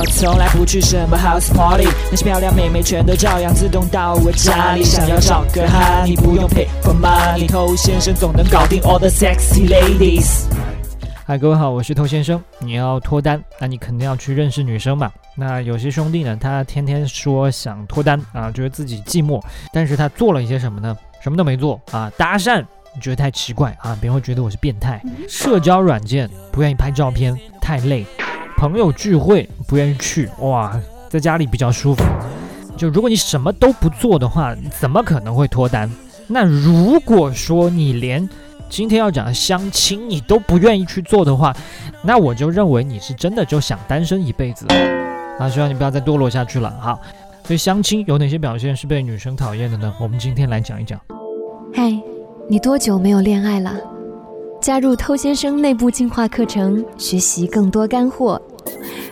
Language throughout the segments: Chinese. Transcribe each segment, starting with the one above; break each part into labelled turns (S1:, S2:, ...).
S1: 我从来不去什么 house party，那些漂亮妹妹全都照样自动到我家里。想要找个哈，你不用 pay for money，偷先生总能搞定 all the sexy ladies。
S2: 嗨，各位好，我是偷先生。你要脱单，那你肯定要去认识女生嘛。那有些兄弟呢，他天天说想脱单啊，觉得自己寂寞，但是他做了一些什么呢？什么都没做啊，搭讪，你觉得太奇怪啊，别人会觉得我是变态。社交软件不愿意拍照片，太累。朋友聚会不愿意去，哇，在家里比较舒服。就如果你什么都不做的话，怎么可能会脱单？那如果说你连今天要讲的相亲，你都不愿意去做的话，那我就认为你是真的就想单身一辈子。啊，希望你不要再堕落下去了。好，所以相亲有哪些表现是被女生讨厌的呢？我们今天来讲一讲。
S3: 嗨，你多久没有恋爱了？加入偷先生内部进化课程，学习更多干货。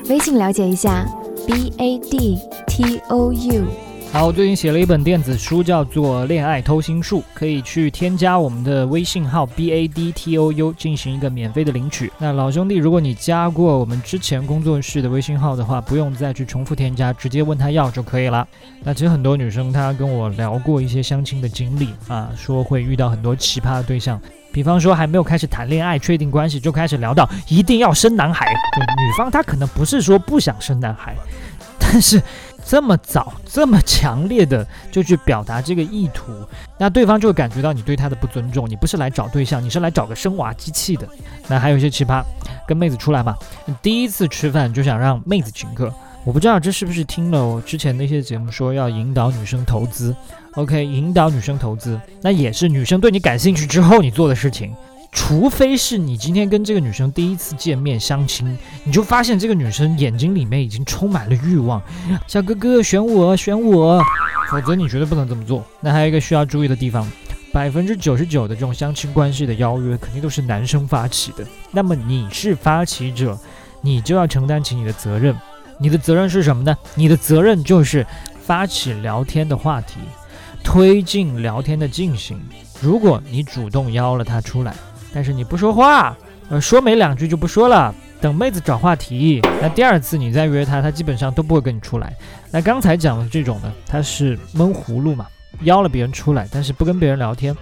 S3: 微信了解一下，b a d t o u。
S2: 好，我最近写了一本电子书，叫做《恋爱偷心术》，可以去添加我们的微信号 b a d t o u 进行一个免费的领取。那老兄弟，如果你加过我们之前工作室的微信号的话，不用再去重复添加，直接问他要就可以了。那其实很多女生她跟我聊过一些相亲的经历啊，说会遇到很多奇葩的对象，比方说还没有开始谈恋爱、确定关系就开始聊到一定要生男孩，就女方她可能不是说不想生男孩，但是。这么早、这么强烈的就去表达这个意图，那对方就会感觉到你对他的不尊重。你不是来找对象，你是来找个生娃机器的。那还有一些奇葩，跟妹子出来嘛，第一次吃饭就想让妹子请客。我不知道这是不是听了我之前那些节目说要引导女生投资？OK，引导女生投资，那也是女生对你感兴趣之后你做的事情。除非是你今天跟这个女生第一次见面相亲，你就发现这个女生眼睛里面已经充满了欲望，小哥哥选我选我，否则你绝对不能这么做。那还有一个需要注意的地方，百分之九十九的这种相亲关系的邀约肯定都是男生发起的，那么你是发起者，你就要承担起你的责任。你的责任是什么呢？你的责任就是发起聊天的话题，推进聊天的进行。如果你主动邀了她出来，但是你不说话，呃，说没两句就不说了，等妹子找话题。那第二次你再约她，她基本上都不会跟你出来。那刚才讲的这种呢，她是闷葫芦嘛，邀了别人出来，但是不跟别人聊天。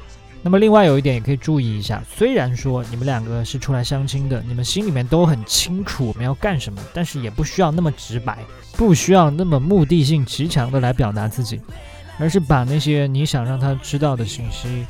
S2: 那么另外有一点也可以注意一下，虽然说你们两个是出来相亲的，你们心里面都很清楚我们要干什么，但是也不需要那么直白，不需要那么目的性极强的来表达自己，而是把那些你想让他知道的信息。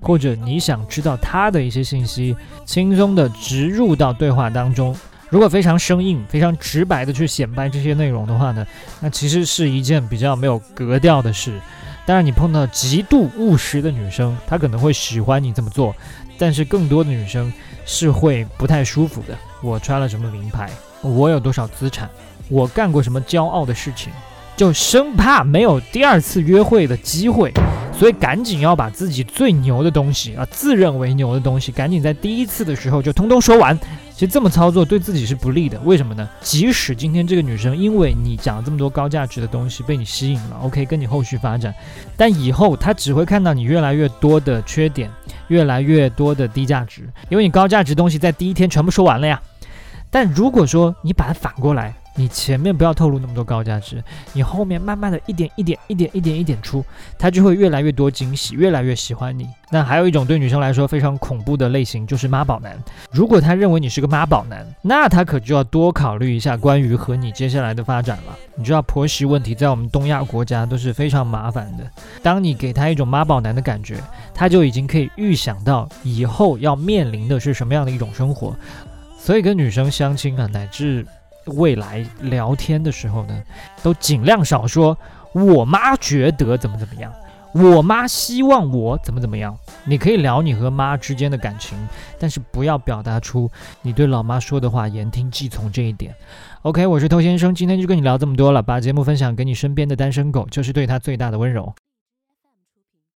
S2: 或者你想知道他的一些信息，轻松的植入到对话当中。如果非常生硬、非常直白的去显摆这些内容的话呢，那其实是一件比较没有格调的事。当然，你碰到极度务实的女生，她可能会喜欢你这么做，但是更多的女生是会不太舒服的。我穿了什么名牌？我有多少资产？我干过什么骄傲的事情？就生怕没有第二次约会的机会。所以赶紧要把自己最牛的东西啊，自认为牛的东西，赶紧在第一次的时候就通通说完。其实这么操作对自己是不利的。为什么呢？即使今天这个女生因为你讲了这么多高价值的东西被你吸引了，OK，跟你后续发展，但以后她只会看到你越来越多的缺点，越来越多的低价值，因为你高价值东西在第一天全部说完了呀。但如果说你把它反过来，你前面不要透露那么多高价值，你后面慢慢的一点一点一点一点一点出，他就会越来越多惊喜，越来越喜欢你。那还有一种对女生来说非常恐怖的类型，就是妈宝男。如果他认为你是个妈宝男，那他可就要多考虑一下关于和你接下来的发展了。你知道婆媳问题在我们东亚国家都是非常麻烦的。当你给他一种妈宝男的感觉，他就已经可以预想到以后要面临的是什么样的一种生活。所以跟女生相亲啊，乃至未来聊天的时候呢，都尽量少说“我妈觉得怎么怎么样”，“我妈希望我怎么怎么样”。你可以聊你和妈之间的感情，但是不要表达出你对老妈说的话言听计从这一点。OK，我是偷先生，今天就跟你聊这么多了，把节目分享给你身边的单身狗，就是对他最大的温柔。